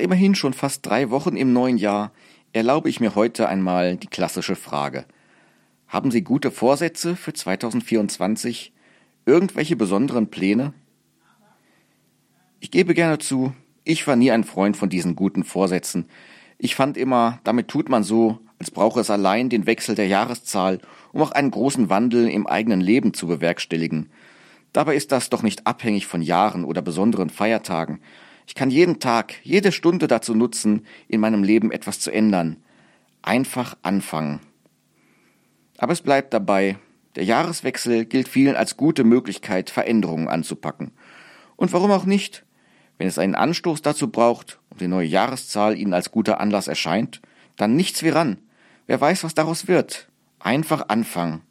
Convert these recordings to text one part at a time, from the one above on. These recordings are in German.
immerhin schon fast drei Wochen im neuen Jahr erlaube ich mir heute einmal die klassische Frage. Haben Sie gute Vorsätze für 2024? Irgendwelche besonderen Pläne? Ich gebe gerne zu, ich war nie ein Freund von diesen guten Vorsätzen. Ich fand immer, damit tut man so, als brauche es allein den Wechsel der Jahreszahl, um auch einen großen Wandel im eigenen Leben zu bewerkstelligen. Dabei ist das doch nicht abhängig von Jahren oder besonderen Feiertagen. Ich kann jeden Tag, jede Stunde dazu nutzen, in meinem Leben etwas zu ändern. Einfach anfangen. Aber es bleibt dabei, der Jahreswechsel gilt vielen als gute Möglichkeit, Veränderungen anzupacken. Und warum auch nicht? Wenn es einen Anstoß dazu braucht und die neue Jahreszahl Ihnen als guter Anlass erscheint, dann nichts wie ran. Wer weiß, was daraus wird. Einfach anfangen.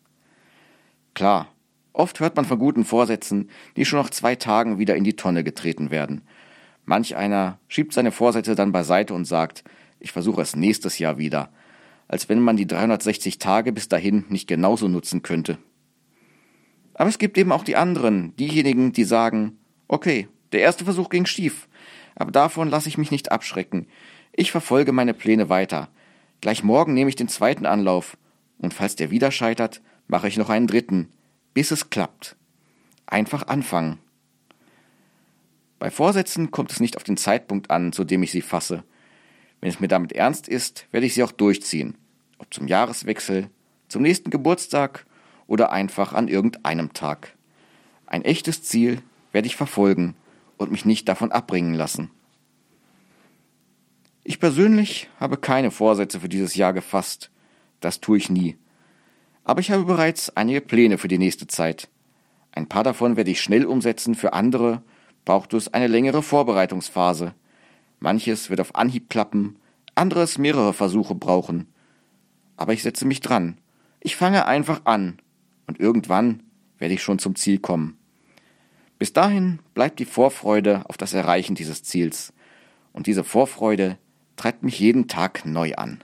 Klar, oft hört man von guten Vorsätzen, die schon nach zwei Tagen wieder in die Tonne getreten werden. Manch einer schiebt seine Vorsätze dann beiseite und sagt, ich versuche es nächstes Jahr wieder als wenn man die 360 Tage bis dahin nicht genauso nutzen könnte. Aber es gibt eben auch die anderen, diejenigen, die sagen, okay, der erste Versuch ging schief, aber davon lasse ich mich nicht abschrecken. Ich verfolge meine Pläne weiter. Gleich morgen nehme ich den zweiten Anlauf, und falls der wieder scheitert, mache ich noch einen dritten, bis es klappt. Einfach anfangen. Bei Vorsätzen kommt es nicht auf den Zeitpunkt an, zu dem ich sie fasse. Wenn es mir damit ernst ist, werde ich sie auch durchziehen. Ob zum Jahreswechsel, zum nächsten Geburtstag oder einfach an irgendeinem Tag. Ein echtes Ziel werde ich verfolgen und mich nicht davon abbringen lassen. Ich persönlich habe keine Vorsätze für dieses Jahr gefasst. Das tue ich nie. Aber ich habe bereits einige Pläne für die nächste Zeit. Ein paar davon werde ich schnell umsetzen, für andere braucht es eine längere Vorbereitungsphase. Manches wird auf Anhieb klappen, anderes mehrere Versuche brauchen. Aber ich setze mich dran. Ich fange einfach an. Und irgendwann werde ich schon zum Ziel kommen. Bis dahin bleibt die Vorfreude auf das Erreichen dieses Ziels. Und diese Vorfreude treibt mich jeden Tag neu an.